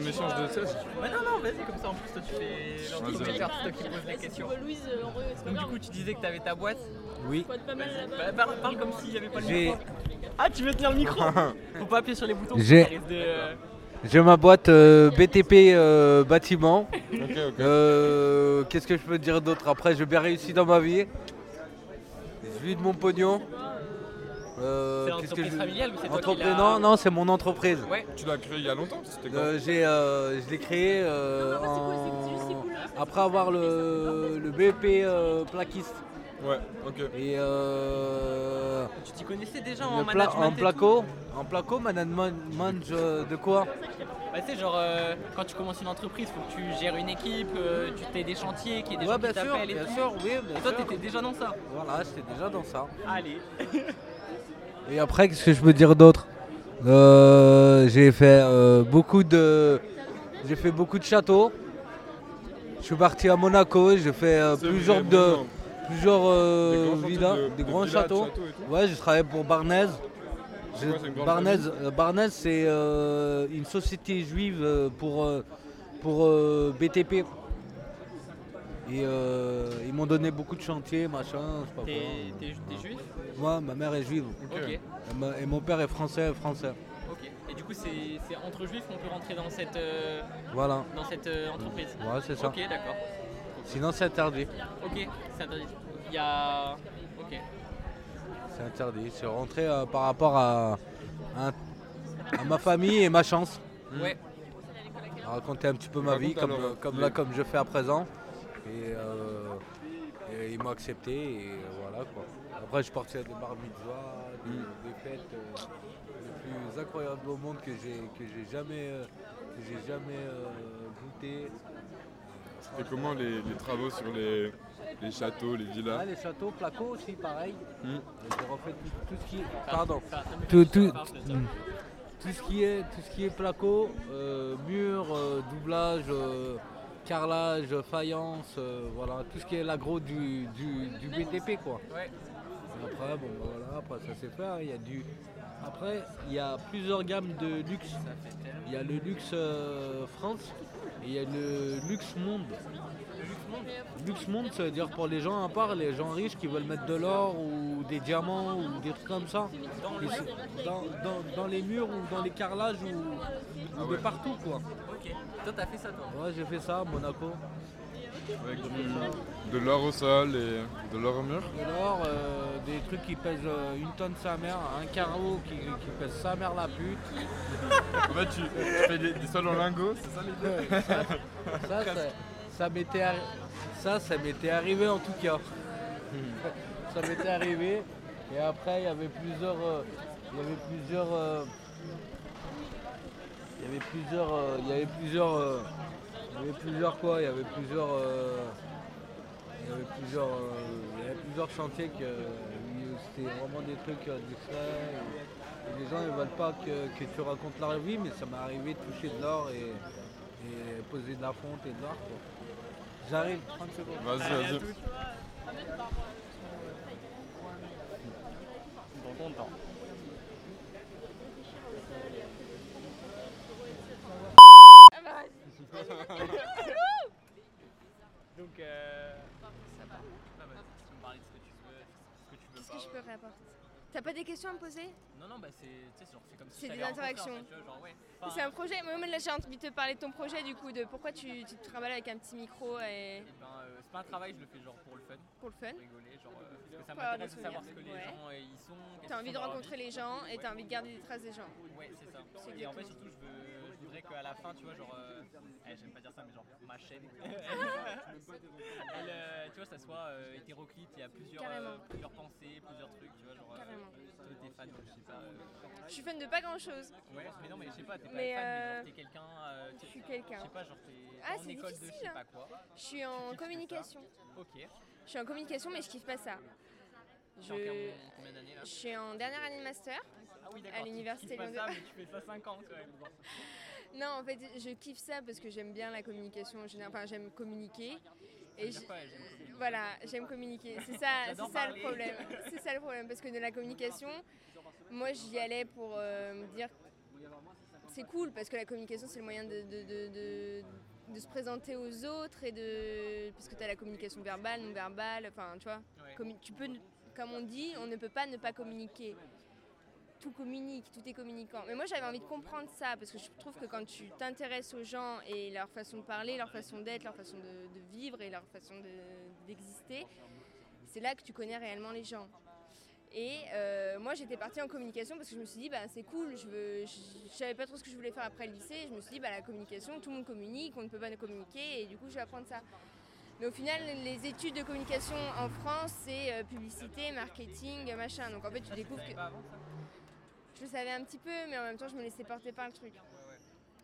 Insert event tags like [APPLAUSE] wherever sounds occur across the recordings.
en échange de ça. Bah non, non, vas-y, comme ça en plus, toi tu fais l'entrepreneur, c'est toi qui poses les questions. Louise, en vrai, c'est pas Donc du grave. coup, tu disais que t'avais ta boîte. Oui. Bah, parle, parle comme s'il n'y avait pas le J'ai- micro. Ah, tu veux tenir le micro [LAUGHS] Faut pas appuyer sur les boutons. J'ai- ça risque de, euh, J'ai ma boîte euh, BTP euh, bâtiment. [LAUGHS] Ok, ok. Euh, Qu'est-ce que je peux dire d'autre? Après, j'ai bien réussi dans ma vie. Je vis de mon pognon. Euh, C'est que je- familiale ou c'est toi qui Entreprise- l'as Non, non, c'est mon entreprise. Ouais. Tu l'as créé il y a longtemps Euh, j'ai, euh, je l'ai créé Non, non, c'est cool, c'est en- cool. après avoir le, le BEP euh, plaquiste. Ouais, ok. Et euh, Tu t'y connaissais déjà en pla- management en placo, en placo, management de quoi? Bah tu sais genre euh, quand tu commences une entreprise faut que tu gères une équipe, euh, tu t'aies des chantiers, qu'il y ait des Ouais, gens bien qui t'appellent et bien tout. sûr, oui, bien Et toi t'étais déjà dans ça Voilà, j'étais déjà dans ça. Allez [LAUGHS] Et après, qu'est-ce que je peux dire d'autre? Euh, J'ai fait euh, beaucoup de, j'ai fait beaucoup de châteaux. Je suis parti à Monaco, j'ai fait euh, plusieurs de, plusieurs Des villas, de- des de grands de châteaux. Ouais, j'ai travaillé pour Barnez. Barnez, c'est une société juive pour, pour BTP. Et euh, ils m'ont donné beaucoup de chantiers, machin, je sais pas T'es quoi. t'es- t'es juif? Moi, ma mère est juive. Et, ma- et mon père est français, français. Ok. Et du coup c'est c'est entre juifs qu'on peut rentrer dans cette, euh, Voilà. dans cette euh, entreprise? Ouais, c'est ça. Ok d'accord. Sinon, c'est interdit. Ok, c'est interdit. Il y a... Ok. C'est interdit. C'est rentré euh, par rapport à, à- à ma famille et ma chance. Ouais. Raconter un petit peu ma Raconte vie, comme, là, comme je fais à présent. Et, euh, et ils m'ont accepté et voilà quoi. Après, je parti à des bar mitzvahs, des, des fêtes euh, les plus incroyables au monde que j'ai que j'ai jamais euh, que j'ai jamais euh, goûté. C'était comment les, les travaux sur les, les châteaux, les Ah, villas les châteaux, placo aussi, pareil. J'ai refait tout, tout ce qui est. Pardon. Tout, tout, mm. tout ce qui est tout ce qui est placo, euh, mur, euh, doublage, euh, carrelage, faïence, euh, voilà, tout ce qui est l'agro du, du, du BTP quoi. Ouais. Après bon voilà, après ça c'est fait, hein, il y a du. Après il y a plusieurs gammes de luxe. Il y a le luxe euh, France et il y a le luxe monde. Luxe monde, ça veut dire pour les gens à part, les gens riches qui veulent mettre de l'or ou des diamants ou des trucs comme ça. Dans, dans- dans les murs ou dans les carrelages ou, ou de partout quoi. Ok. Toi t'as fait ça toi? Ouais j'ai fait ça à Monaco. Avec du- de l'or au sol et de l'or au mur? De l'or, euh, des trucs qui pèsent euh, une tonne sa mère, un carreau qui, qui pèse sa mère la pute. En fait, tu, tu fais des, des sols en lingots, c'est ça l'idée? Ça, ça, [LAUGHS] ça, ça m'était arri- ça, ça m'était arrivé en tout cas. ça m'était arrivé. Et après, il y avait plusieurs. euh, il y avait plusieurs. euh, il y avait plusieurs. euh, il y avait plusieurs. euh, il y avait plusieurs quoi Il y avait plusieurs. euh, il y avait plusieurs. euh, il y avait plusieurs chantiers que c'était vraiment des trucs discrets. Et, et les gens ne veulent pas que, que tu racontes leur vie, mais ça m'est arrivé de toucher de l'or et poser de la fonte et de l'or. quoi. J'arrive, 30 secondes. Vas-y, vas-y. Dans ton temps. Donc euh... Ça va Bah vas-y, tu me parlais de ce que je peux répondre T'as pas des questions à me poser? Non non bah c'est tu sais genre c'est comme si C'est des interactions. ouais. Enfin, C'est un projet. Moi, là, j'ai envie de te parler de ton projet, du coup, de pourquoi tu, tu te travailles avec un petit micro et eh ben, euh, c'est pas un travail, je le fais genre pour le fun, pour le fun. pour rigoler, genre euh, parce que ça m'intéresse de savoir ce que les Ouais. gens euh, y sont. T'as envie de rencontrer les gens et t'as envie de garder des traces des gens. Ouais, c'est ça. Et en fait, surtout, je, veux, qu'à la fin, tu vois, genre. euh, eh, J'aime pas dire ça, mais genre, ma chaîne. [LAUGHS] elle, euh, tu vois, ça soit euh, hétéroclite, il y a plusieurs, euh, Carrément. plusieurs pensées, plusieurs trucs, tu vois, genre. Carrément. toi, t'es fan, de, je sais pas. euh, Je suis fan de pas grand chose. ouais, mais non, mais je sais pas, t'es pas Mais, fan, mais euh, genre, t'es quelqu'un. euh, Je suis quelqu'un. Je sais pas, genre, t'es Ah, en c'est école de je difficile, sais hein. pas quoi. Je suis en kiffes communication. Ok. Je suis en communication, mais je kiffe pas ça. Tu Je, en combien- combien d'années là? je suis en dernière année de master. Ah oui, d'accord. tu l'université kiffes pas Lyon ça, deux. mais tu fais ça 5 ans quand même. [LAUGHS] Non, en fait, je kiffe ça parce que j'aime bien la communication en général. Enfin, j'aime communiquer. Et je- communiquer. Voilà, j'aime communiquer. C'est ça, ça le problème. C'est ça le problème parce que de la communication, moi j'y allais pour euh, me dire. c'est cool parce que la communication c'est le moyen de, de- de- de- de se présenter aux autres et de parce que tu as la communication verbale, non verbale, enfin tu vois, Ouais. tu peux, comme on dit, on ne peut pas ne pas communiquer. Tout communique, tout est communicant. Mais moi j'avais envie de comprendre ça parce que je trouve que quand tu t'intéresses aux gens et leur façon de parler, leur façon d'être, leur façon de, vivre et leur façon de- d'exister, c'est là que tu connais réellement les gens. Et euh, moi j'étais partie en communication parce que je me suis dit bah, c'est cool, je, je savais pas trop ce que je voulais faire après le lycée. Je me suis dit bah, la communication, tout le monde communique, on ne peut pas ne communiquer et du coup je vais apprendre ça. Mais au final les études de communication en France c'est euh, publicité, marketing, machin. Donc en fait tu découvres que je le savais un petit peu mais en même temps je me laissais porter par le truc.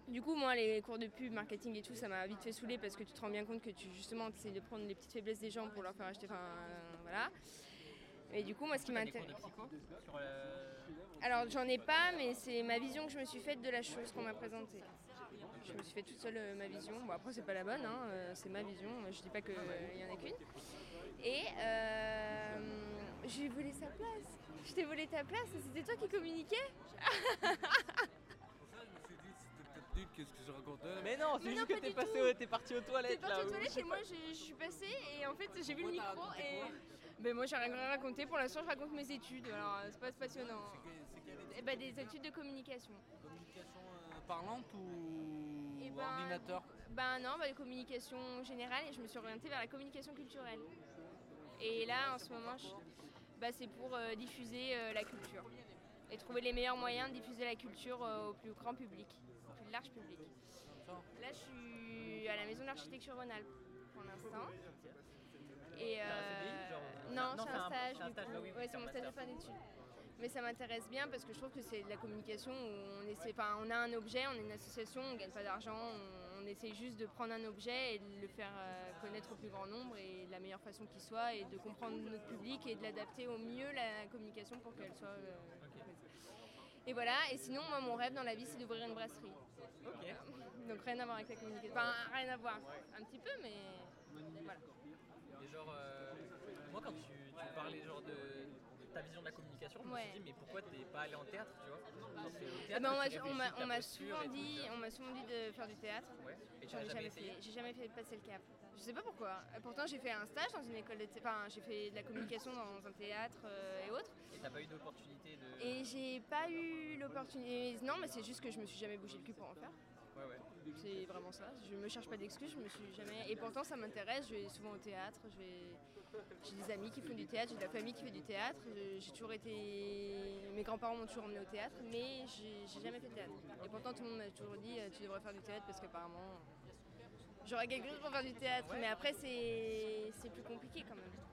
Du coup, moi, les cours de pub, marketing et tout, ça m'a vite fait saouler parce que tu te rends bien compte que tu, justement, tu essaies de prendre les petites faiblesses des gens pour leur faire acheter. Enfin, euh, voilà. Et du coup, moi, ce qui m'intéresse. sur le... Alors, j'en ai pas, mais c'est ma vision que je me suis faite de la chose qu'on m'a présentée. Je me suis fait toute seule euh, ma vision. Bon, après, c'est pas la bonne, hein, euh, c'est ma vision. Je dis pas qu'il y en a qu'une. Et euh, j'ai volé sa place. Je t'ai volé ta place et c'était toi qui communiquais Qu'est-ce que je racontais Mais non, c'est juste que t'es passé, au- t'es parti aux T'es toilettes parti là. aux toilettes et moi je, je suis passée et en fait j'ai vu le micro et ben moi j'ai rien à raconter. Pour l'instant je raconte mes études. Alors c'est pas passionnant. Eh ben, des études de communication. Communication euh, parlante ou Eh ben, ordinateur Ben non, bah, communication générale et je me suis orientée vers la communication culturelle. Et là en ce moment je- bah, c'est pour euh, diffuser euh, la culture et trouver les meilleurs moyens de diffuser la culture euh, au plus grand public, au plus large public. Là je suis à la maison d'architecture Rhône-Alpes pour l'instant. Et euh, non, c'est un stage. bah Ouais, c'est mon stage de fin d'études. Mais ça m'intéresse bien parce que je trouve que c'est de la communication où on essaie, enfin, on a un objet, on est une association, on gagne pas d'argent, on, on essaie juste de prendre un objet et de le faire euh, connaître au plus grand nombre et de la meilleure façon qui soit et de comprendre notre public et de l'adapter au mieux la communication pour qu'elle soit. euh, Et voilà. Et sinon, moi, mon rêve dans la vie, c'est d'ouvrir une brasserie. [LAUGHS] Donc rien à voir avec la communication. Enfin, rien à voir. Un petit peu, mais voilà. Et genre, euh, moi quand tu, tu parlais genre de ta vision de la communication, je me Ouais. suis dit mais pourquoi t'es pas allé en théâtre, tu vois Eh théâtre ben, on m'a- souvent dit, on m'a souvent dit de faire du théâtre. Ouais. Et jamais fait. J'ai jamais fait passer le cap. Je sais pas pourquoi. Et Pourtant, j'ai fait un stage dans une école de Enfin, j'ai fait de la communication dans un théâtre euh, et autres. Et t'as pas eu d'opportunité de. Et j'ai pas eu l'opportunité. Non, mais c'est juste que je me suis jamais bougé le cul pour en faire. Ouais, ouais. C'est vraiment ça. Je me cherche pas d'excuses. Je me suis jamais. Et pourtant, ça m'intéresse. Je vais souvent au théâtre. Je vais. J'ai des amis qui font du théâtre. J'ai de la famille qui fait du théâtre. J'ai toujours été. Mes grands-parents m'ont toujours emmené au théâtre, mais j'ai jamais fait de théâtre. Et pourtant, tout le monde m'a toujours dit euh, tu devrais faire du théâtre parce qu'apparemment. J'aurais quelque chose pour faire du théâtre, mais après c'est plus compliqué quand même.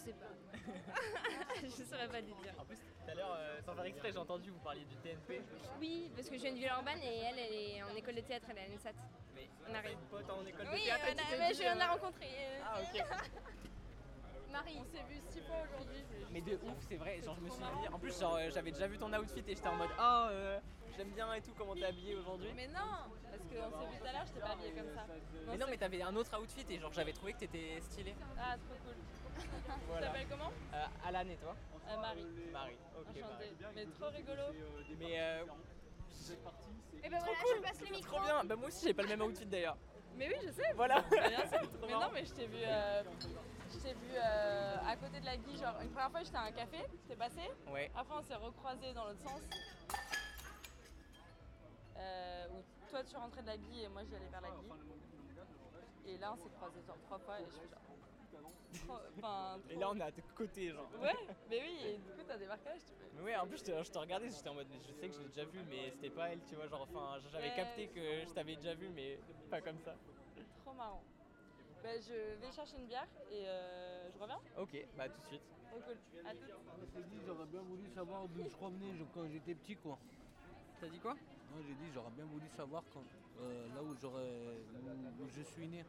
Je sais pas. [LAUGHS] je saurais pas te dire. En plus, tout à l'heure, euh, sans faire exprès, j'ai entendu vous parliez du TNP. Oui, parce que je viens de Villeurbanne et elle, elle est en école de théâtre, elle est à l'ENSAT. Mais On arrive. une pote en école Oui, de théâtre tu a, t'es mais je l'en ai euh, rencontré. euh, Ah ok. [LAUGHS] Marie. On s'est vu six fois aujourd'hui. Mais de ouf, c'est vrai. Genre, je me suis dit. En plus, genre, euh, j'avais déjà vu ton outfit et j'étais en mode Ah, euh, j'aime bien et tout comment t'es habillé aujourd'hui. Mais non, parce qu'on s'est vu tout à l'heure, je t'ai pas habillée comme ça. Mais non, mais t'avais un autre outfit et genre, j'avais trouvé que t'étais stylé. Ah, trop cool. [LAUGHS] Tu t'appelles comment Euh, Alan et toi Euh, Marie. Marie. Ok, Enchantée. Marie. Mais trop rigolo. Mais euh, Et ben voilà, je passe le micro. trop bien. Bah, moi aussi, j'ai pas le même outfit d'ailleurs. Mais oui, je sais. Voilà. Bien sûr. [LAUGHS] Trop Mais marrant. non, mais je t'ai vu, euh, je t'ai vu euh, à côté de la Guy. Genre, une première fois, j'étais à un café, t'es passé. Ouais. Après, on s'est recroisés dans l'autre sens. Euh, où toi, tu rentrais de la Guy et moi, j'y allais vers la Guy. Et là, on s'est croisés genre trois fois et je suis genre. Et là, on est à tes côtés, genre. Ouais, mais oui, et du coup, t'as débarqué, je te fais. Mais ouais, en plus, je te, je te regardais, j'étais en mode, je sais que je l'ai déjà vu, mais c'était pas elle, tu vois. Genre, enfin, j'avais capté que je t'avais déjà vu, mais pas comme ça. Trop marrant. Bah, je vais chercher une bière et euh, je reviens. Ok, bah tout de suite. Cool. À. Je dit, j'aurais bien voulu savoir d'où je revenais quand j'étais petit, quoi. T'as dit quoi? Moi, j'ai dit, j'aurais bien voulu savoir quand, euh, là où, j'aurais, où, où je suis né,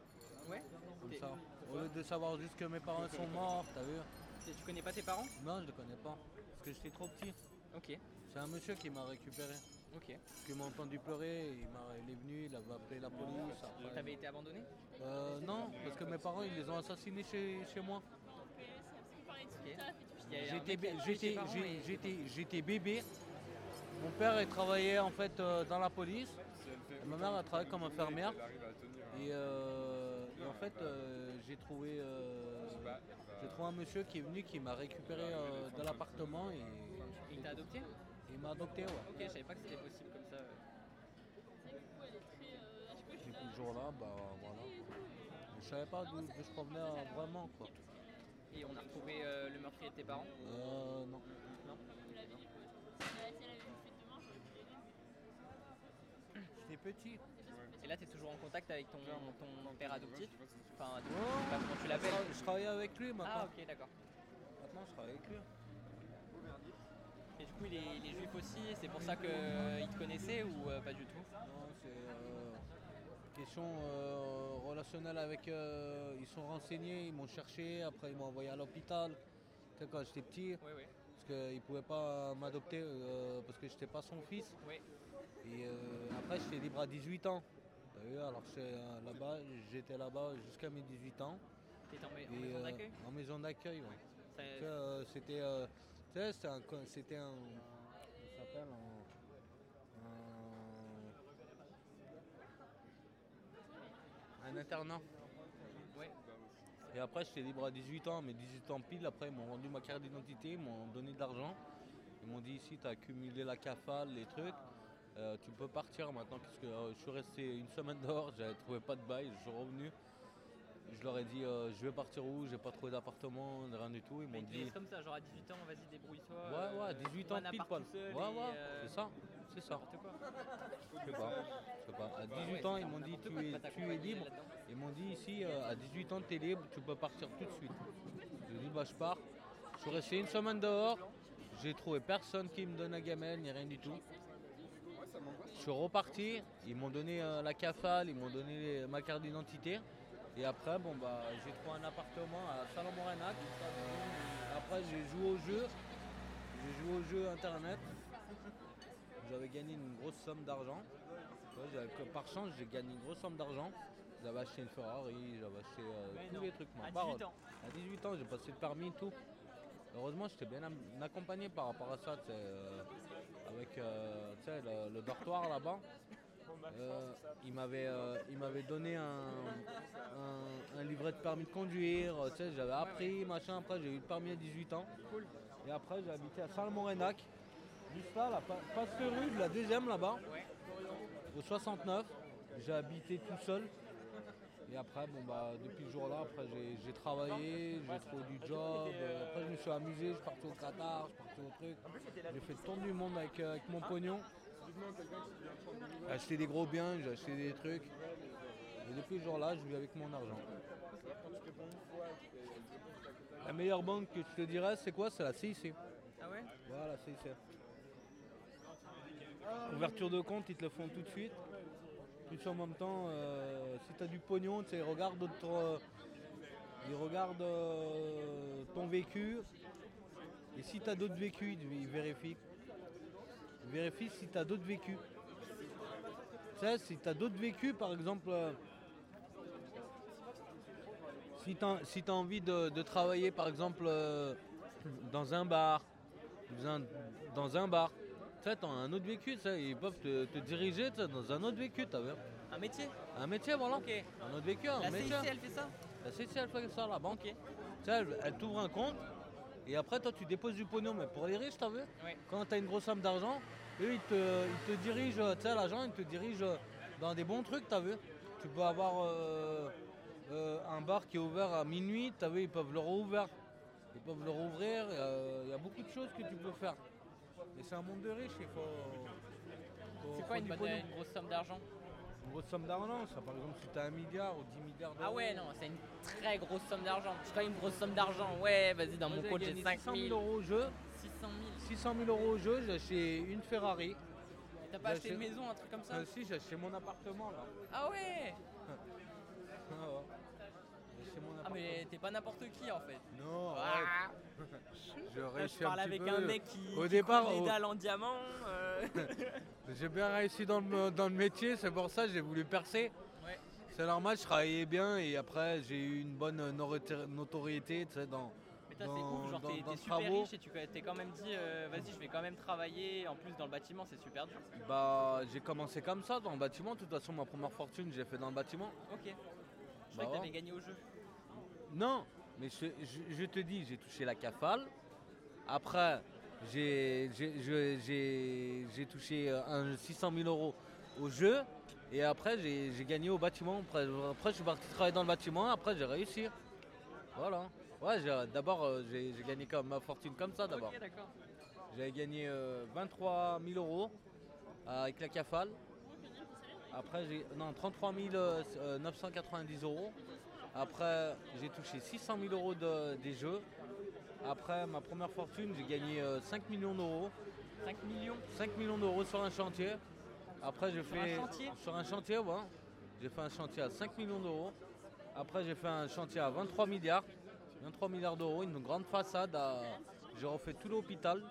Ouais. comme ça. Au lieu de savoir juste que mes parents sont morts, t'as vu Tu connais pas tes parents? Non, je les connais pas. Parce que j'étais trop petit. Ok, C'est un monsieur qui m'a récupéré. ok. Qui m'a entendu pleurer, il, m'a- il est venu, il avait appelé la police. après- T'avais été abandonné? Euh, non, parce que mes parents, ils les ont assassinés chez, chez moi. J'étais bébé. Mon père il travaillait en fait euh, dans la police. Et ma mère elle travaillait comme infirmière. Et, euh, et en fait euh, j'ai trouvé j'ai trouvé un monsieur qui est venu qui m'a récupéré euh, de l'appartement et, il t'a adopté? Il m'a adopté ouais. Ok, je savais pas que c'était possible comme ça. ouais. Et puis ce jour-là, bah voilà. Je savais pas d'où je provenais euh, vraiment quoi. Et on a retrouvé euh, le meurtrier de tes parents? Euh, non. Non J'étais petit. Et là, t'es toujours en contact avec ton, ton père adoptif Enfin, adoptif, je sais pas comment tu l'appelles je travaillais avec lui maintenant. Ah, ok, d'accord. Maintenant je travaille avec lui. Et du coup, il est, il est juif aussi, c'est pour ça qu'il te connaissait ou euh, pas du tout? Non, c'est euh, question euh, relationnelle avec. euh, ils sont renseignés, ils m'ont cherché, après ils m'ont envoyé à l'hôpital. Tu quand j'étais petit, Oui, oui. parce qu'ils ne pouvaient pas m'adopter euh, parce que j'étais pas son fils. Oui. Et après, j'étais libre à 18 ans. Alors j'étais, là-bas, j'étais là-bas jusqu'à mes 18 ans. T'étais en, maison d'accueil? En maison d'accueil, ouais. Tu sais, euh, c'était, tu sais, c'était un, co- c'était un, ça s'appelle un, un internat. Ouais. Et après, j'étais libre à 18 ans, mais 18 ans pile. Après, ils m'ont rendu ma carte d'identité, ils m'ont donné de l'argent. Ils m'ont dit ici, tu as accumulé la cafale, les trucs. Euh, tu peux partir maintenant. Parce que euh, je suis resté une semaine dehors, j'avais trouvé pas de bail, je suis revenu. Je leur ai dit, euh, je vais partir où? J'ai pas trouvé d'appartement, rien du tout. Ils m'ont dit, comme ça, genre à 18 ans, vas-y, débrouille-toi. Ouais, ouais, 18 trouve ans pile poil. Ouais, ouais, c'est ça, c'est ça. Quoi. Je sais pas, je sais pas. À 18 Ouais, ans, ils m'ont dit, tu es, tu libre. Ils m'ont dit ici, à 18 ans, tu es libre, tu peux partir tout de suite. J'ai dit, bah je pars. Je suis resté une semaine dehors. J'ai trouvé personne qui me donne la gamelle, ni rien du tout. Je suis reparti. Ils m'ont donné euh, la cafale, ils m'ont donné les- ma carte d'identité. Et après, bon bah, j'ai trouvé un appartement à Salon-Morenac. Après, j'ai joué au jeu. J'ai joué au jeu internet. J'avais gagné une grosse somme d'argent. Ouais, par chance, j'ai gagné une grosse somme d'argent. J'avais acheté une Ferrari, j'avais acheté euh, tous non. les trucs. ma À parole. 18 ans. À 18 ans, j'ai passé le permis et tout. Heureusement, j'étais bien accompagné par rapport à ça, euh, avec euh, le, dortoir là-bas. Euh, il m'avait euh, donné un, livret de permis de conduire, j'avais appris, machin. Après, j'ai eu le permis à 18 ans. Et après, j'ai habité à Salmorenac, juste là, la Pasteur-Rue, de la deuxième là-bas, au 69. J'ai habité tout seul. Et après, bon bah, depuis ce jour-là, après j'ai travaillé, j'ai trouvé du job. euh, après, je me suis amusé, je suis parti au Qatar, je suis parti au truc. J'ai fait le tour du monde avec, euh, avec mon pognon. J'ai acheté des gros biens, j'ai acheté des trucs. Et depuis ce jour-là, je vis avec mon argent. La meilleure banque que je te dirais, c'est quoi? C'est la CIC. Ah ouais? Voilà, CIC. Ouverture de compte, ils te le font tout de suite. Plus en même temps, euh, si tu as du pognon, ils regardent, d'autres, euh, ils regardent euh, ton vécu. Et si tu as d'autres vécus, ils vérifient. Ils vérifient si tu as d'autres vécus. Tu sais, si tu as d'autres vécus, par exemple, euh, si tu as, si envie de, de travailler, par exemple, dans un bar, dans un bar, tu sais, t'as un autre vécu, sais, ils peuvent te, te diriger dans un autre vécu, t'as vu Un métier Un métier, voilà. Un autre vécu, un La métier. CIC, elle fait ça La CIC, elle fait ça, la banque. Tu sais, elle, elle t'ouvre un compte, et après, toi, tu déposes du pognon, mais pour les riches, t'as vu Ouais. Quand tu as une grosse somme d'argent, eux, ils te, ils te dirigent, tu sais, l'agent, il te dirige dans des bons trucs, t'as vu Tu peux avoir euh, euh, un bar qui est ouvert à minuit, t'as vu, ils peuvent le rouvrir. Ils peuvent le rouvrir, il y a beaucoup de choses que tu peux faire. Mais c'est un monde de riches, il faut. faut- C'est quoi une, bonne, une grosse somme d'argent Une grosse somme d'argent, ça par exemple si tu as un milliard ou 10 milliards d'euros. Ah ouais, non, c'est une très grosse somme d'argent. Je crois une grosse somme d'argent. Ouais, vas-y, dans mon compte, j'ai gagné 5 600 000. 000 euros au jeu. 600 000. 600 000 euros au jeu, j'ai acheté une Ferrari. T'as pas acheté une maison, un truc comme ça Ah, si, j'ai acheté mon appartement là. Ah ouais Ah, ouais. J'ai acheté mon Ah mais t'es pas n'importe qui en fait. Non, Ah, j'ai Là, réussi je parle un petit avec peu. un mec qui, Au qui départ, les dalles en diamant. euh. [LAUGHS] J'ai bien réussi dans le, dans le métier, c'est pour ça que j'ai voulu percer. Ouais. C'est normal, je travaillais bien et après j'ai eu une bonne notori- notoriété dans, c'est ouf, genre t'es super travaux. riche et tu t'es quand même dit, euh, vas-y, je vais quand même travailler. En plus, dans le bâtiment, c'est super dur. Bah, j'ai commencé comme ça dans le bâtiment. De toute façon, ma première fortune, j'ai fait dans le bâtiment. Ok. Je Bah croyais que t'avais gagné au jeu. Non, mais je, je- je te dis, j'ai touché la cafale. Après, j'ai touché euh, un 600 000 euros au jeu. Et après, j'ai gagné au bâtiment. Après, après, je suis parti travailler dans le bâtiment. Après, j'ai réussi. Voilà. Ouais, d'abord, euh, j'ai gagné comme ma fortune comme ça d'abord. J'avais gagné euh, 23 000 euros euh, avec la cafale. Après, j'ai. Non, 33 euh, 990 euros. Après, j'ai touché 600 000 euros de- des jeux. Après, ma première fortune, j'ai gagné euh, 5 millions d'euros. 5 millions 5 millions d'euros sur un chantier. Après, j'ai Sur un fait. chantier Sur un chantier, ouais. J'ai fait un chantier à 5 millions d'euros. Après, j'ai fait un chantier à 23 milliards. 23 milliards d'euros, une grande façade. à- J'ai refait tout l'hôpital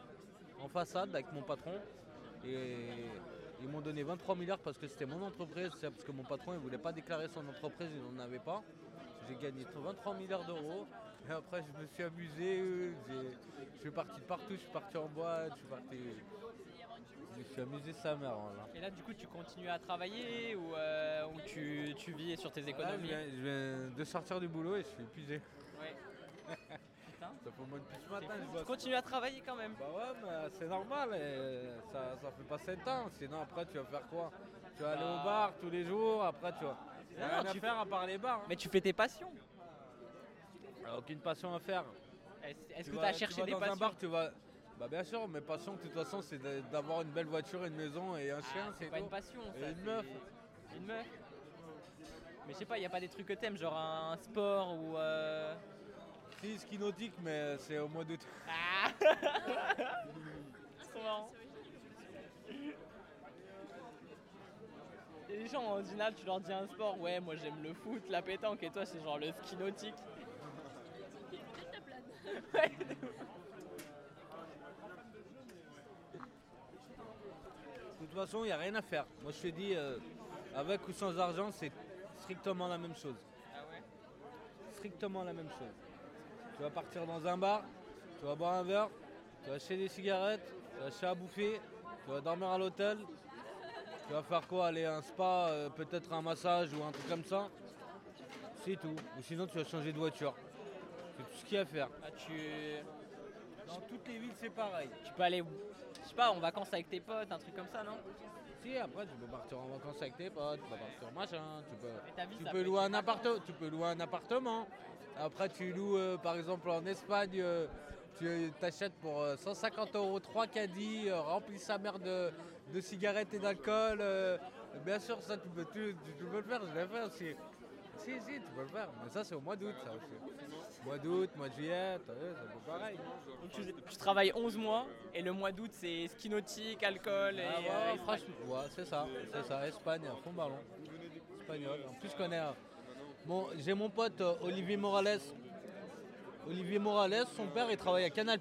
en façade avec mon patron. Et ils m'ont donné 23 milliards parce que c'était mon entreprise. C'est parce que mon patron, il voulait pas déclarer son entreprise, il n'en avait pas. J'ai gagné 23 milliards d'euros. Et après, je me suis amusé. euh, Je suis parti de partout. Je suis parti en boîte. Je suis parti. Je me suis amusé sa mère. Voilà. Et là, du coup, tu continues à travailler ou, euh, ou tu, tu vis sur tes Là, je, économies viens, je viens de sortir du boulot et je suis épuisé. Ouais. [LAUGHS] Putain. Ça fait au moins depuis ce matin. je Tu continues à travailler quand même. Bah ouais, mais c'est normal. et ça, ça fait passer le temps. Sinon, après, tu vas faire quoi? Tu vas aller Bah. au bar tous les jours. Après, tu vas. Rien à tu faire à part les bars. hein. Mais tu fais tes passions. Euh, Aucune passion à faire. Est-ce est-ce Tu que vas- tu as tu cherché vas des dans passions un bar, tu vas. Bah bien sûr, mes passions, de toute façon, c'est d'avoir une belle voiture, une maison et un Ah, chien, c'est c'est pas tout. une passion. Et ça, une c'est- meuf. Une meuf. Mais je sais pas, il y a pas des trucs que t'aimes, genre un sport ou. euh, Si, ski nautique, mais c'est au mois d'août. Ah [LAUGHS] Les gens en général tu leur dis un sport, ouais moi j'aime le foot, la pétanque et toi c'est genre le ski nautique. Ouais. De toute façon, il n'y a rien à faire. Moi, je te dis, euh, avec ou sans argent, c'est strictement la même chose. Ah ouais? Strictement la même chose. Tu vas partir dans un bar, tu vas boire un verre, tu vas acheter des cigarettes, tu vas acheter à bouffer, tu vas dormir à l'hôtel. Tu vas faire quoi Aller à un spa, euh, peut-être un massage ou un truc comme ça. C'est tout. Ou sinon, tu vas changer de voiture. C'est tout ce qu'il y a à faire. Ah, tu, Dans toutes les villes, c'est pareil. tu peux aller, je sais pas, en vacances avec tes potes, un truc comme ça non Si, après, tu peux partir en vacances avec tes potes, tu peux partir machin, tu peux... Mais ta vie, Tu ça peux louer être un appartement, tu peux louer un appartement. Après tu loues euh, par exemple en Espagne, euh, tu t'achètes pour euh, 150 euros trois caddies, euh, remplis sa mère de, de cigarettes et d'alcool. euh, bien sûr ça tu peux, tu, peux le faire, je l'ai fait aussi. Si si tu peux le faire, mais ça c'est au mois d'août ça aussi. Mois d'août, mois de juillet, c'est un peu pareil. Donc tu, tu travailles 11 mois et le mois d'août c'est ski nautique, alcool et. Ah ouais, euh, franchement, ouais, c'est ça, c'est ça, Espagne, à fond ballon. Espagnol. En plus, je connais. euh, Bon, j'ai mon pote euh, Olivier Morales. Olivier Morales, son père, il travaille à Canal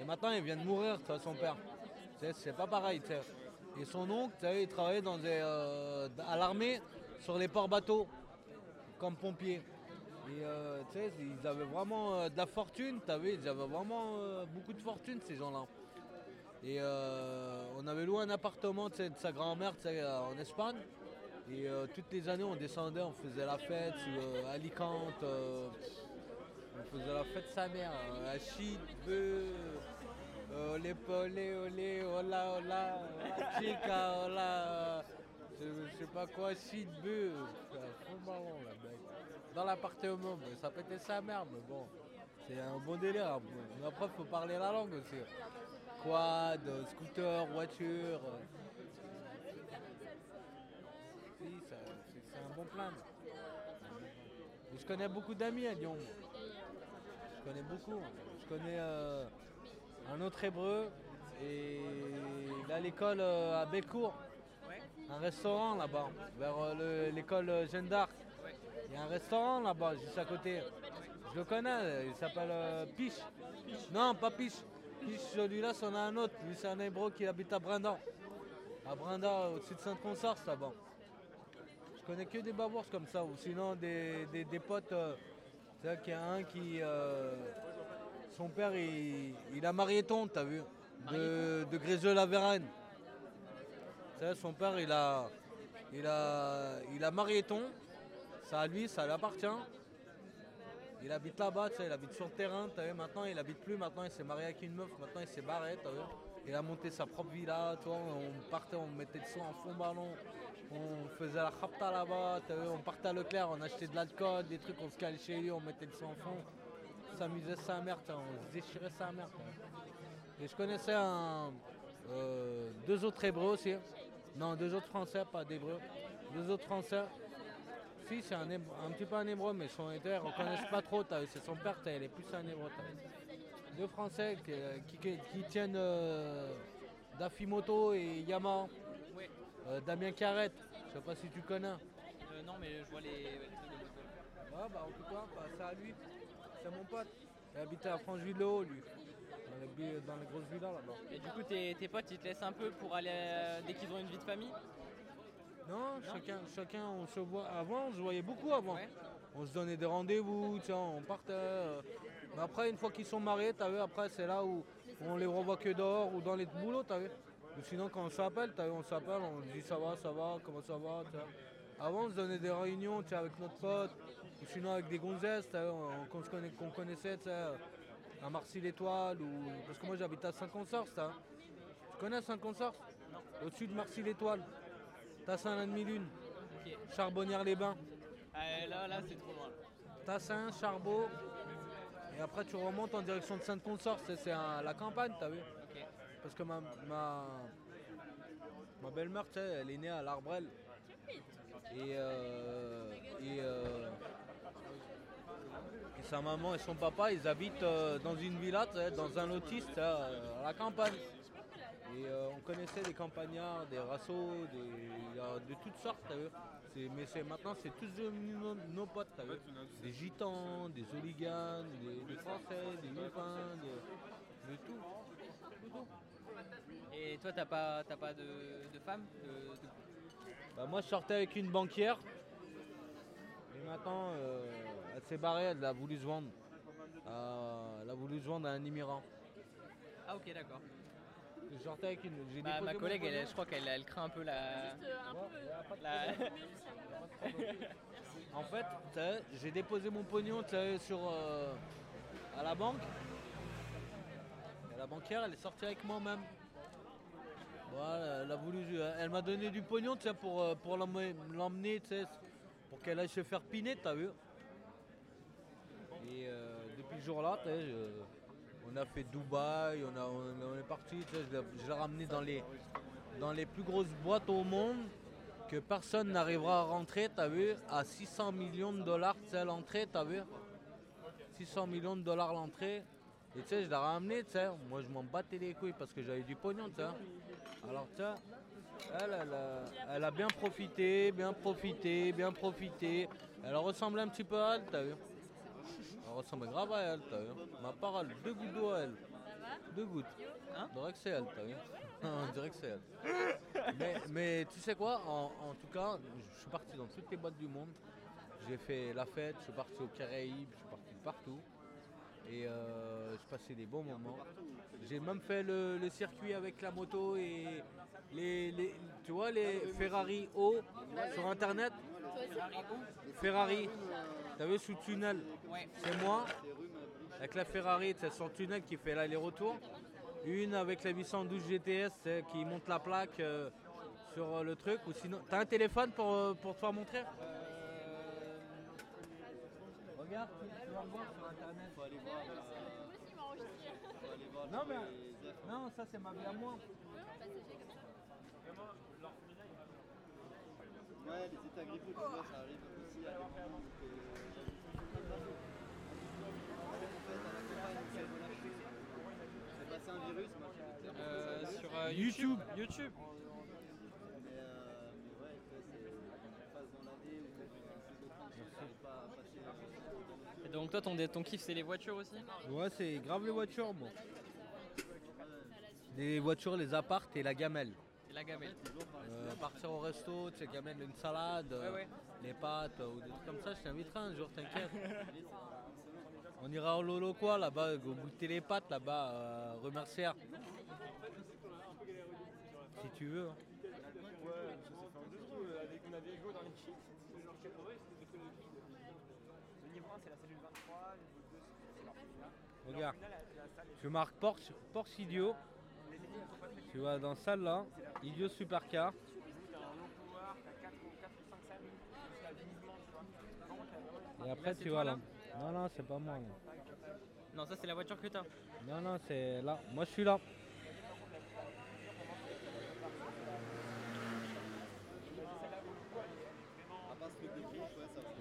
Et maintenant, il vient de mourir, son père. C'est pas pareil, tu sais. Et son oncle, il travaillait dans euh, à l'armée sur les ports bateaux, comme pompier. Et euh, tu sais, ils avaient vraiment euh, de la fortune, tu vu, ils avaient vraiment beaucoup de fortune, ces gens-là. Et on avait loué un appartement de sa grand-mère en Espagne. Et toutes les années, on descendait, on faisait la fête sur Alicante. on faisait la fête sa mère, à olé, olé, olé, hola, hola, chica, hola, je, sais pas quoi, Chite, bœuf. C'est là, mec. Dans l'appartement, mais ça pétait sa mère, mais bon, c'est un bon délire. hein. Mais après, faut parler la langue aussi. Quad, scooter, voiture. c'est un bon plan. Je connais beaucoup d'amis à Lyon. Je connais beaucoup. Je connais euh, un autre hébreu et il a l'école euh, à Belcourt. Un restaurant là-bas, vers euh, le- l'école euh, Jeanne d'Arc. Il y a un restaurant là-bas, juste à côté. Je le connais, il s'appelle euh, Piche. Non, pas Piche. Piche, celui-là, c'en a un autre. Lui, c'est un hébreu qui habite à Brinda. À Brinda, au-dessus de Sainte-Consorce, là-bas. Je connais que des babours comme ça, ou sinon des, des- des potes. euh, c'est vrai qu'il y a un qui. euh, son père, il, il a Marieton, t'as vu De, de Grézeux-la-Vérène. Tu sais, son père, il a, il a, il a Marieton. Ça à lui, ça lui appartient. Il habite là-bas, tu sais, il habite sur le terrain, t'as vu, maintenant il habite plus, maintenant il s'est marié avec une meuf, maintenant il s'est barré, t'as vu. Il a monté sa propre villa, tu vois, on partait, on mettait le son en fond ballon, on faisait la rapta là-bas, t'as vu, on partait à Leclerc, on achetait de l'alcool, des trucs, on se calait chez lui, on mettait le son en fond, on s'amusait sa vois, on se déchirait sa vois. Et je connaissais un, euh, deux autres hébreux aussi, non, deux autres français, pas d'hébreux, deux autres français. Si, c'est un, hébreu- un petit peu un hébreu, mais son été, ils reconnaissent pas trop. C'est son père, il est plus un hébreu. Deux Français qui, qui- qui tiennent euh, Dafimoto et Yama. Euh, Damien Carrette, je sais pas si tu connais. Non, mais je vois les. Ouais, bah en tout cas, bah, c'est à lui. C'est mon pote. Il habitait à Francheville-le-Haut, lui. Dans les, dans les grosses villas là-bas. Et du coup, tes, tes potes, ils te laissent un peu pour aller euh, dès qu'ils ont une vie de famille? Non, chacun, chacun, on se voit. Avant, on se voyait beaucoup avant. Ouais. On se donnait des rendez-vous, on partait. euh. Mais après, une fois qu'ils sont mariés, t'as vu, après, c'est là où on les revoit que dehors ou dans les boulots, t'as vu. Ou sinon, quand on s'appelle, t'as vu, on s'appelle, on dit ça va, ça va, comment ça va. Avant, on se donnait des réunions, avec notre pote, ou sinon avec des gonzesses, t'as qu'on connaissait, à Marcy-l'Étoile, ou... parce que moi j'habite à Saint-Consort, ça. Tu connais Saint-Consort? Au-dessus de Marcy-l'Étoile. Tassin la demi-lune, Ok. Charbonnières-les-Bains. Ah, là, là, c'est trop loin. Tassin, Charbot, et après tu remontes en direction de Sainte-Consort, c'est la campagne, t'as vu? Parce que ma, ma, ma belle-mère, elle est née à l'Arbrel. Et, euh, et, euh, et sa maman et son papa, ils habitent euh, dans une villa, sais, dans un lotis, sais, euh, à la campagne. Et euh, on connaissait des campagnards, des rassos, des, de toutes sortes. C'est- Mais maintenant, c'est tous devenus nos, nos potes. Des gitans, des hooligans, des, des français, des lupins, de, de tout. De tout. Et toi, t'as pas, t'as pas de, de femme de- Bah, moi, je sortais avec une banquière. Maintenant, euh, elle s'est barrée, elle a voulu se vendre. Euh, elle a voulu se vendre à un immigrant. Ah, ok, d'accord. Je sortais avec une. j'ai Bah, ma collègue, elle, je crois qu'elle elle craint un peu la. la- En fait, tu sais, j'ai déposé mon pognon sur, euh, à la banque. Et la banquière, elle est sortie avec moi-même. Voilà, elle a voulu, elle m'a donné du pognon tu sais, pour, euh, pour l'emmener, l'emmener, tu sais, pour qu'elle aille se faire piner, t'as vu. Et euh, depuis ce jour-là, on a fait Dubaï, on, a, on, est parti, je l'ai- ramené dans les, dans les plus grosses boîtes au monde que personne n'arrivera à rentrer, t'as vu, à 600 millions de dollars, sais, l'entrée, t'as vu 600 millions de dollars l'entrée. Et tu sais, je l'ai ramené, tu sais, moi je m'en battais les couilles parce que j'avais du pognon, tu sais. Alors tu sais, elle, elle a, elle a bien profité, bien profité, bien profité. Elle ressemblait un petit peu à elle, t'as vu Elle ressemblait grave à elle, t'as vu Ma parole, deux gouttes d'eau à elle. Deux gouttes. Hein On dirait que c'est elle, t'as vu [LAUGHS] On dirait que c'est elle. Mais, mais tu sais quoi, en, en tout cas, je suis parti dans toutes les boîtes du monde. J'ai fait la fête, je suis parti aux Caraïbes, je suis parti partout. Et euh, je passais des bons moments. J'ai même fait le, le circuit avec la moto et les, les- tu vois les Ferrari haut sur internet. Ferrari, t'as vu sous tunnel. C'est moi avec la Ferrari, c'est son tunnel qui fait l'aller-retour. Une avec la 812 GTS qui monte la plaque euh, sur euh, le truc. Ou sinon, t'as un téléphone pour, euh, pour te faire montrer? Regarde, tu vas voir sur internet. Faut aller voir. Non mais non, ça c'est ma vie à moi. Ouais, les états vois, ça arrive aussi à des moments où, euh, C'est passé un virus, moi Euh, sur euh, YouTube. YouTube. Mais, euh, mais ouais, c'est une phase dans l'année où euh. Et donc, toi, ton, ton kiff, c'est les voitures aussi? Ouais, c'est grave les voitures, moi. Les voitures, les apparts et la gamelle. Et la gamelle. Euh, partir au resto, tu sais, gamelle une salade, euh, Ouais, ouais. les pâtes euh, ou des trucs comme ça, je t'inviterai un jour, t'inquiète. [LAUGHS] On ira au Lolo quoi là-bas, go goûter les pâtes là-bas, euh, rue Mercière. Si tu veux. hein. Le niveau 1, c'est la cellule 23, le niveau 2, c'est. Regarde, je marque Porsche, Porsche Idiot. Tu vois dans salle là, Idiot Supercar. t'as un low power, t'as 4 ou 4 ou 5 salles, jusqu'à 10 mouvements, tu vois. Par contre, t'as vraiment- Et après tu vois là. Non non c'est pas moi. non. Non, ça c'est la voiture que t'as. Non non c'est là. Moi je suis là.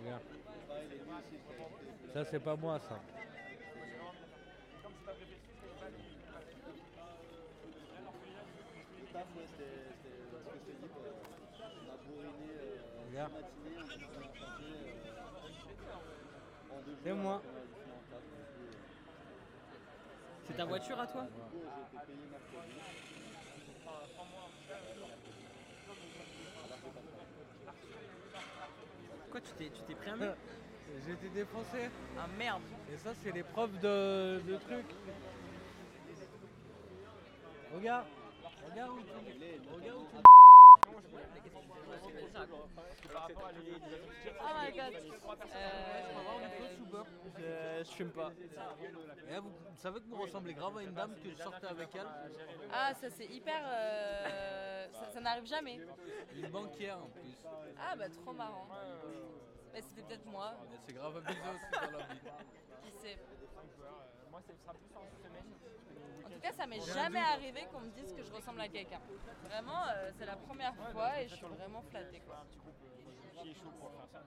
Regarde. Ça c'est pas moi ça. Taf, ouais, c'était ce que je t'ai dit, quoi. On a bourriné euh, matinée, on chantier euh, en deux jours. C'est moi. euh, C'est ta voiture à toi j'ai été payé mercredi. Quoi, tu t'es, tu t'es pris un mur [LAUGHS] J'ai été défoncé. Ah merde Et ça c'est les preuves de, de trucs. Regarde. Regarde où tu Regarde où tu Oh my god. Euh, Je fume pas. Eh, vous, vous savez que vous ressemblez grave à une dame que je sortais avec elle Ah, ça c'est hyper. euh, ça ça n'arrive jamais. Une banquière en plus. Ah, bah trop marrant. Mais c'était peut-être moi, Mais c'est grave abusé aussi dans la vie. qui sait. Moi, ce sera plus en semaine. En tout cas, ça m'est jamais arrivé qu'on me dise que je ressemble à quelqu'un. Vraiment, euh, c'est la première fois et je suis vraiment flattée. Quoi. Ça.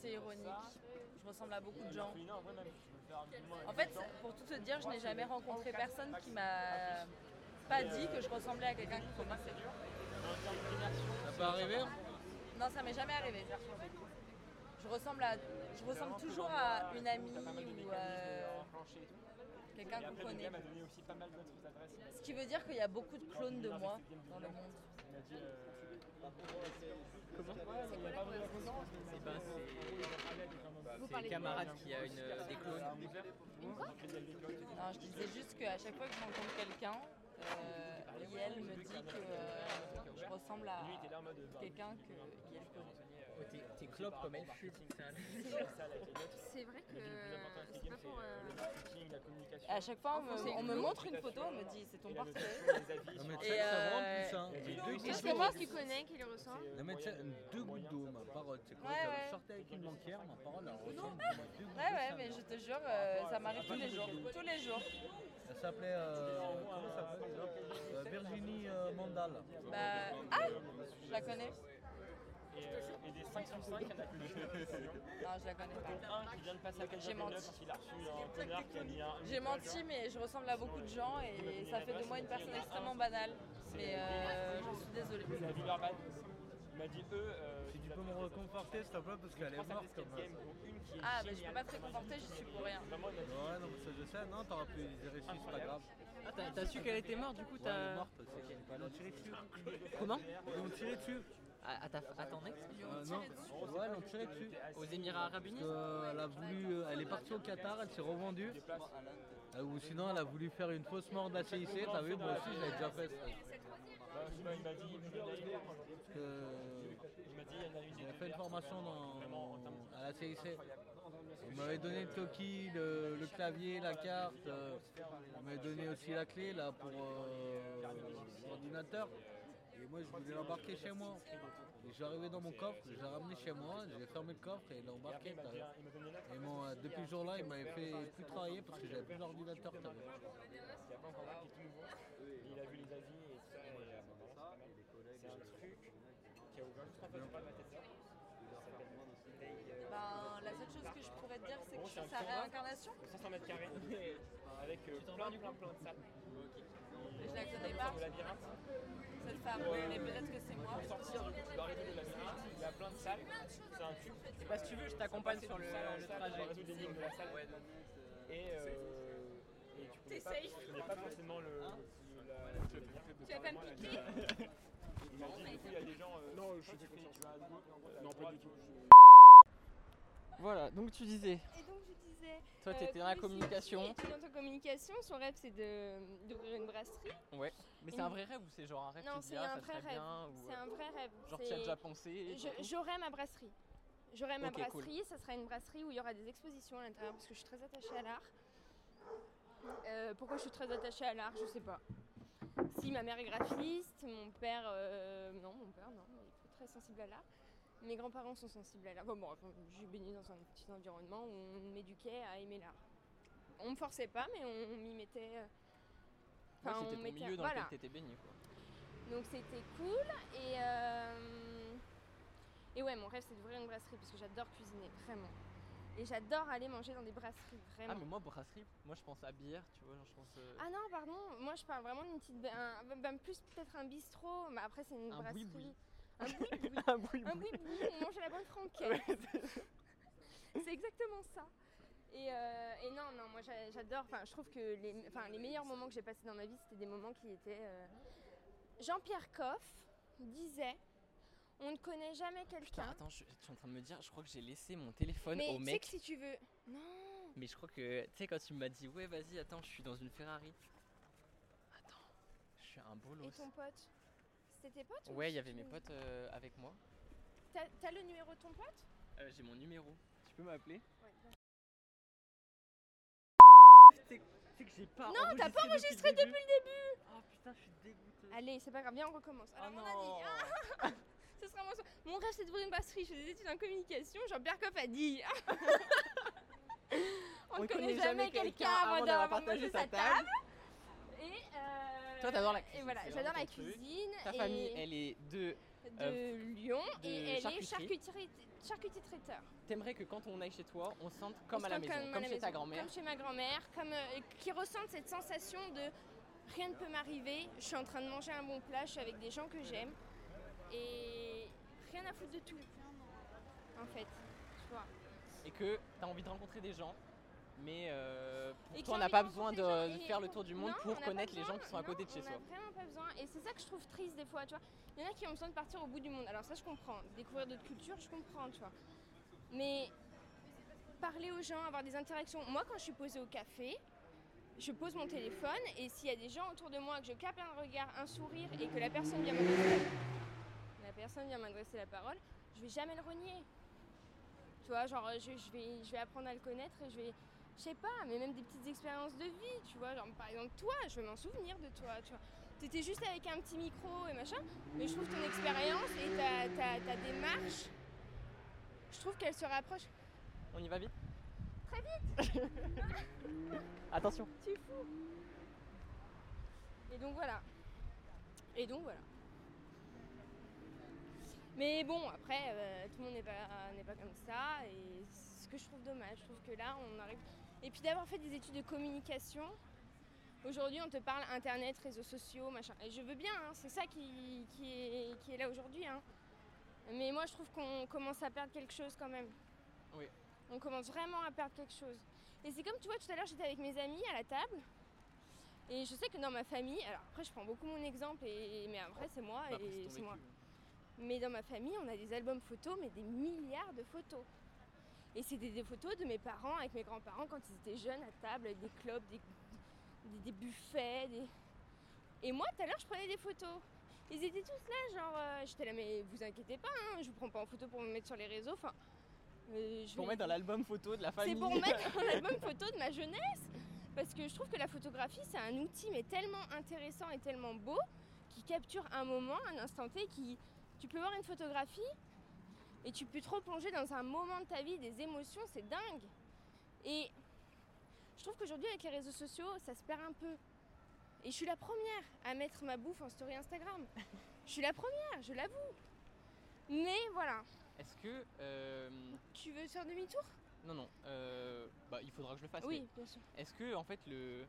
C'est- ironique. Je ressemble à beaucoup de gens. En fait, pour tout te dire, je n'ai jamais rencontré personne qui m'a pas dit que je ressemblais à quelqu'un qui connaissait. Ça peut arriver Non, ça m'est jamais arrivé. Je ressemble à, je ressemble toujours à une amie ou à quelqu'un qu'on connaît. Elle m'a donné aussi pas mal d'autres adresses. Ce qui veut dire qu'il y a beaucoup de clones de moi dans le monde. Il dit. euh, Comment c'est de camarade qui a une, des clones. Non, je disais juste qu'à chaque fois que je rencontre quelqu'un, euh, Yael me dit que euh, je ressemble à quelqu'un que Yael connaît. Oh, T'es clope comme elle fume. C'est [LAUGHS] vrai que c'est pas pour. euh, Et à chaque fois, on me, on me montre une photo, on me dit c'est ton portrait. Non mais tu ça euh, plus hein. Deux Est-ce gouttes que moi d'eau. tu connais qui le ressent Non mais tu sais, deux gouttes d'eau, ma parole. Tu sais, quand Ouais, je ouais. sortais avec une banquière, ma parole, elle ressemble à deux gouttes Ouais, d'eau, ouais, mais je te jure, euh, ça m'arrive tous les jours. Tous les jours. Elle s'appelait, euh, comment ça s'appelle déjà Euh, Virginie euh, Mandal. Bah, ah Je la connais Et, euh, et des 5 sur 5, il y en a que deux. [LAUGHS] Non, je la connais pas. Un qui vient de passer à J'ai menti. parce qu'il a reçu un connard qui a mis un. J'ai menti, mais je ressemble à beaucoup de gens et ça fait de moi une personne extrêmement banale. Mais euh, je suis désolée. Villeurbanne. Il m'a dit eux. euh, Si tu ils peux me reconforter s'il te plaît parce qu'elle est morte ça comme skate games, dont une qui est Ah, mais je peux géniale. pas te réconforter, j'y suis pour rien. Vraiment, il m'a dit. Ouais, non, mais ça je sais, non, t'auras pu les réussir, c'est pas grave. Ah, t'as- t'as su qu'elle était morte, du coup, Ouais, elle est t'as. morte aussi. Ils l'ont tiré dessus. Comment? Ils l'ont tiré dessus. À, à, ta, à ton ex Euh, non, ouais, l'ont tiré dessus. Aux Émirats Arabes Unis Euh, elle a voulu, elle est partie au Qatar, elle s'est revendue. Euh, ou sinon, elle a voulu faire une fausse mort de la CIC. T'as vu, moi aussi, je l'avais déjà fait. ça. Il m'a dit. Il m'a dit. Il il J'ai fait une formation dans, à la CIC. On m'avait donné le toki, le, le clavier, la carte. euh, on m'avait donné aussi la clé là pour euh, l'ordinateur. Et moi je voulais l'embarquer chez moi. Et je suis arrivé dans mon coffre, je l'ai ramené chez moi, j'ai fermé le coffre et l'ai embarqué. Et mon- euh, depuis ce jour-là, il m'avait fait plus travailler parce que j'avais plus d'ordinateur. Il y a pas encore un qui est tout nouveau. Et il a vu les avis et tout ça. Euh, c'est un truc qui a ouvert juste en face du pas de ma tête. Ben, la seule chose que je pourrais te dire, c'est que je suis sa réincarnation. 500 mètres carrés avec euh, plein, plein, plein de salles. Je la connais pas, cette femme. Mais peut-être que c'est moi. sortir, tu dois arrêter le labyrinthe. Il y a plein de salles. C'est un tube. Bah, si tu veux, je t'accompagne sur le, le trajet. de la salle. Et, euh, et tu connais pas, tu connais pas forcément le. la- Tu vas pas me piquer [LAUGHS] Il coup, il y a des gens. euh, non, je suis. Non, pas du tout. Voilà, donc tu disais, Et donc je disais. toi euh, t'étais dans la communication. étudiante en communication, son rêve c'est de- d'ouvrir une brasserie. Ouais. Mais c'est un vrai rêve ou c'est genre un rêve Non, tu c'est un vrai rêve. C'est euh, un vrai rêve. Genre tu y as déjà pensé J'aurai ma brasserie. J'aurai ma brasserie, ça sera une brasserie où il y aura des expositions à l'intérieur parce que je suis très attachée à l'art. Euh, pourquoi je suis très attachée à l'art, je sais pas. Si ma mère est graphiste, mon père, euh, non, mon père, non, il est très sensible à l'art. Mes grands-parents sont sensibles à l'art. Bon, bon, j'ai baigné dans un petit environnement où on m'éduquait à aimer l'art. On me forçait pas, mais on m'y mettait. euh, Ouais, enfin, c'était on ton mettait- milieu dans voilà. lequel t'étais quoi. Donc c'était cool et euh, et ouais mon rêve c'est d'ouvrir une brasserie parce que j'adore cuisiner vraiment et j'adore aller manger dans des brasseries vraiment. Ah mais moi brasserie, moi je pense à bière, tu vois, genre je pense euh, Ah non pardon moi je parle vraiment d'une petite un- ben, plus peut-être un bistrot mais après c'est une Un brasserie. Un boui-boui. un boui-boui on mange à la bonne franquette. [LAUGHS] c'est exactement ça. Et, euh, et non, non, moi j'a- j'adore, enfin je trouve que les, enfin, les meilleurs moments que j'ai passés dans ma vie, c'était des moments qui étaient... euh, Jean-Pierre Coff disait, on ne connaît jamais quelqu'un. attends, je, je suis en train de me dire, je crois que j'ai laissé mon téléphone Mais au tu sais mec. que si tu veux... Non Mais je crois que, tu sais, quand tu m'as dit, ouais, vas-y, attends, je suis dans une Ferrari. Attends, je suis un Et bolos. ton pote? C'était tes potes ou Ouais, il y avait mes potes euh, avec moi. T'as le numéro de ton pote? Euh, j'ai mon numéro. Tu peux m'appeler? Ouais. C'est que j'ai pas Non, t'as pas enregistré depuis le début Oh putain, je suis dégoûté. Allez, c'est pas grave, viens, on recommence. Alors, oh on a dit, non ah, [LAUGHS] ce sera mon, mon rêve, c'est d'ouvrir une brasserie. Je fais des études en communication. Jean-Pierre Coff a dit. [LAUGHS] on ne connaît jamais quelqu'un avant d'avoir partagé sa table. Et, euh, Toi, t'adores la Et cuisine, voilà, j'adore la cuisine. Ta et famille, elle est de. de euh, Lyon de et elle est charcuterie. traiteur. T'aimerais que quand on aille chez toi, on se sente comme On à la maison, comme, chez ta grand-mère. Comme chez ma grand-mère, comme euh, qui ressentent cette sensation de rien ne peut m'arriver, je suis en train de manger un bon plat, je suis avec des gens que j'aime et rien à foutre de tout. En fait, tu vois. Et que t'as envie de rencontrer des gens, mais euh, on n'a pas besoin de, faire le tour du monde Non, on pour connaître les gens qui sont à côté non, de chez on soi. n'a vraiment pas besoin. Et c'est ça que je trouve triste des fois, tu vois. Il y en a qui ont besoin de partir au bout du monde. Alors ça, je comprends. Découvrir d'autres cultures, je comprends, tu vois. Mais parler aux gens, avoir des interactions. Moi, quand je suis posée au café, je pose mon téléphone et s'il y a des gens autour de moi, que je capte un regard, un sourire et que la personne vient m'adresser la personne vient m'adresser la parole, je vais jamais le renier. Tu vois, genre je, je vais, je vais apprendre à le connaître et je vais, je sais pas, mais même des petites expériences de vie, tu vois, genre par exemple toi, je vais m'en souvenir de toi, tu vois. T'étais juste avec un petit micro et machin, mais je trouve ton expérience et ta, ta, ta démarche, je trouve qu'elle se rapproche. On y va vite? Très vite [LAUGHS] Attention Tu es fou Et donc voilà. Et donc voilà. Mais bon, après, euh, tout le monde n'est pas, n'est pas comme ça. Et que je trouve dommage. Je trouve que là, on arrive. Et puis d'avoir fait des études de communication, aujourd'hui, on te parle Internet, réseaux sociaux, machin. Et je veux bien, hein, c'est ça qui, qui, est, qui est là aujourd'hui. hein. Mais moi, je trouve qu'on commence à perdre quelque chose quand même. Oui. On commence vraiment à perdre quelque chose. Et c'est comme, tu vois, tout à l'heure, j'étais avec mes amis à la table. Et je sais que dans ma famille, alors après, je prends beaucoup mon exemple, et, mais après, c'est moi Bah, et c'est moi. vécu. Mais dans ma famille, on a des albums photos, mais des milliards de photos. Et c'est des, des photos de mes parents avec mes grands-parents quand ils étaient jeunes à table, avec des clubs, des, des- des buffets. Des... Et moi, tout à l'heure, je prenais des photos. Ils étaient tous là, genre, euh, j'étais là, mais vous inquiétez pas, hein, je vous prends pas en photo pour me mettre sur les réseaux. Enfin, euh, je Pour vais- mettre dans l'album photo de la famille. c'est pour mettre dans l'album [LAUGHS] photo de ma jeunesse. Parce que je trouve que la photographie, c'est un outil, mais tellement intéressant et tellement beau, qui capture un moment, un instant T, qui. Tu peux voir une photographie et tu peux te replonger dans un moment de ta vie, des émotions, c'est dingue. Et je trouve qu'aujourd'hui, avec les réseaux sociaux, ça se perd un peu. Et je suis la première à mettre ma bouffe en story Instagram. [LAUGHS] Je suis la première, je l'avoue. Mais voilà. Est-ce que. euh, Tu veux faire demi-tour? Non, non. euh, bah, il faudra que je le fasse. Oui, bien sûr. Est-ce que, en fait, le.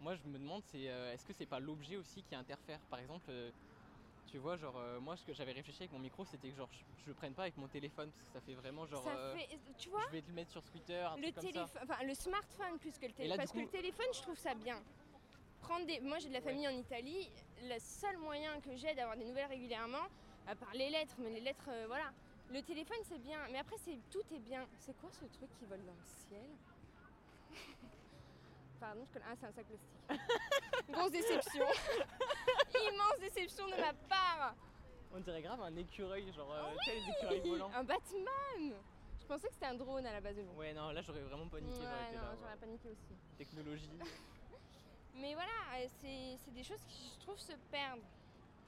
Moi, je me demande, c'est. euh, Est-ce que c'est pas l'objet aussi qui interfère? Par exemple. Tu vois, genre, euh, moi, ce que j'avais réfléchi avec mon micro, c'était que genre, je, je le prenne pas avec mon téléphone, parce que ça fait vraiment genre. ça euh, fait. Tu vois je vais te le mettre sur Twitter, un le truc comme ça. téléphone, enfin le smartphone plus que le téléphone. Parce que le téléphone, je trouve ça bien. Prendre des... Moi, j'ai de la famille en Italie. Le seul moyen que j'ai d'avoir des nouvelles régulièrement, à part les lettres, mais les lettres, euh, voilà. Le téléphone c'est bien, mais après c'est tout est bien. C'est quoi ce truc qui vole dans le ciel? [LAUGHS] Pardon, je connais. Ah, c'est un sac plastique. [LAUGHS] Grosse déception. [LAUGHS] Immense déception de ma part. On dirait grave un écureuil, genre euh, écureuils volants. Un Batman. Je pensais que c'était un drone à la base de. Ouais, non, là j'aurais vraiment paniqué. Ouais, non, ouais. j'aurais paniqué aussi. Technologie. [LAUGHS] Mais voilà, euh, c'est c'est des choses qui je trouve se perdent.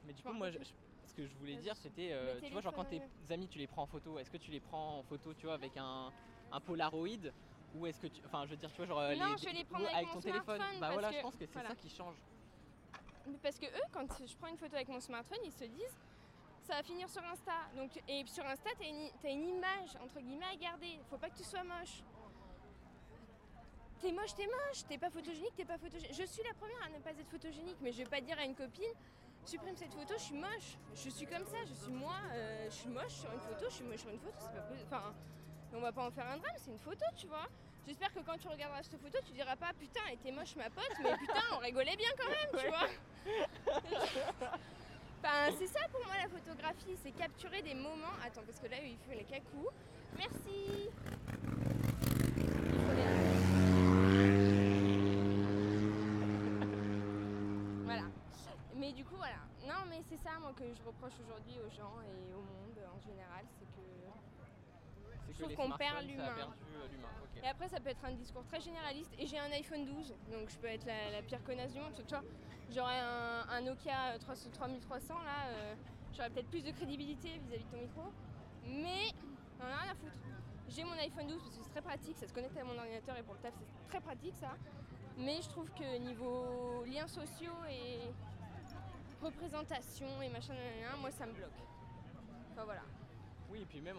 Mais du coup, moi, je- je- ce que je voulais dire, c'était, euh, tu vois, genre quand tes amis, tu les prends en photo, est-ce que tu les prends en photo, tu vois, avec un, un Polaroid? Ou est-ce que tu, enfin, je veux dire, tu vois, genre euh, Non, les, je les prends ou avec mon ton téléphone. smartphone Bah parce voilà, que- je pense que c'est voilà. ça qui change. Parce que eux, quand je prends une photo avec mon smartphone, ils se disent ça va finir sur Insta. Donc, et sur Insta, t'as une, t'as une image, entre guillemets, à garder. Faut pas que tu sois moche. T'es moche, t'es moche. T'es pas photogénique, t'es pas photogénique. Je suis la première à ne pas être photogénique, mais je vais pas dire à une copine supprime cette photo, je suis moche. Je suis comme ça, je suis moi, euh, je suis moche sur une photo, je suis moche sur une photo, c'est pas possible. Enfin, on va pas en faire un drame, c'est une photo, tu vois. J'espère que quand tu regarderas cette photo, tu diras pas putain, elle était moche ma pote, mais putain, on rigolait bien quand même, tu vois. [LAUGHS] Enfin, c'est ça pour moi la photographie, c'est capturer des moments. Attends, parce que là, il fait les cacous. Merci. Voilà. Mais du coup, voilà. Non, mais c'est ça, moi, que je reproche aujourd'hui aux gens et au monde en général, c'est que Je trouve qu'on perd l'humain. euh. Et après, ça peut être un discours très généraliste. Et j'ai un iPhone 12, donc je peux être la, la pire connasse du monde. Tu vois, j'aurais un, un Nokia euh, 300 3300, là, euh, j'aurais peut-être plus de crédibilité vis-à-vis de ton micro. Mais on en a rien à foutre. J'ai mon iPhone 12 parce que c'est très pratique, ça se connecte à mon ordinateur et pour le taf, c'est très pratique ça. Mais je trouve que niveau liens sociaux et représentation et machin, moi ça me bloque. Enfin voilà. Oui, et puis même,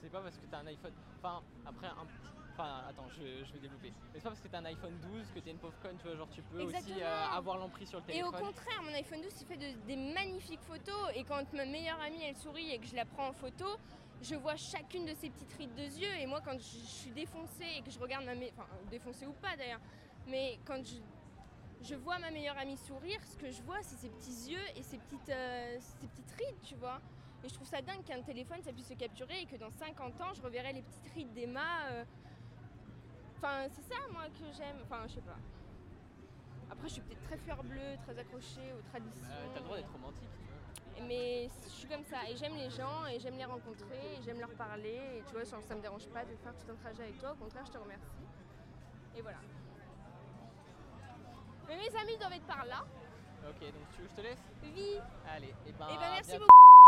c'est pas parce que t'as un iPhone. Enfin, après, un. Enfin, attends, je, je vais développer. Mais c'est pas parce que t'as un iPhone 12 que t'es une pauvre conne, tu vois, genre tu peux aussi euh, avoir l'emprise sur le Et au téléphone. contraire, mon iPhone 12 il fait de- des magnifiques photos et quand ma meilleure amie elle sourit et que je la prends en photo, je vois chacune de ses petites rides de yeux et moi quand je, je suis défoncée et que je regarde ma meilleure... Enfin, défoncée ou pas d'ailleurs, mais quand je, je vois ma meilleure amie sourire, ce que je vois c'est ses petits yeux et ses petites, euh, ses petites rides, tu vois. Et je trouve ça dingue qu'un téléphone ça puisse se capturer et que dans 50 ans je reverrai les petites rides d'Emma. euh. Enfin, c'est ça moi que j'aime. Enfin, je sais pas. Après, je suis peut-être très fleur bleue, très accrochée aux traditions. Euh, t'as le droit d'être romantique, tu vois. Mais je suis comme ça. Et j'aime les gens, et j'aime les rencontrer, et j'aime leur parler. Et tu vois, genre, ça me dérange pas de faire tout un trajet avec toi. Au contraire, je te remercie. Et voilà. Mais mes amis doivent être par là. Ok, donc tu veux que je te laisse? Oui. Allez, et ben. et ben, à merci bientôt. beaucoup.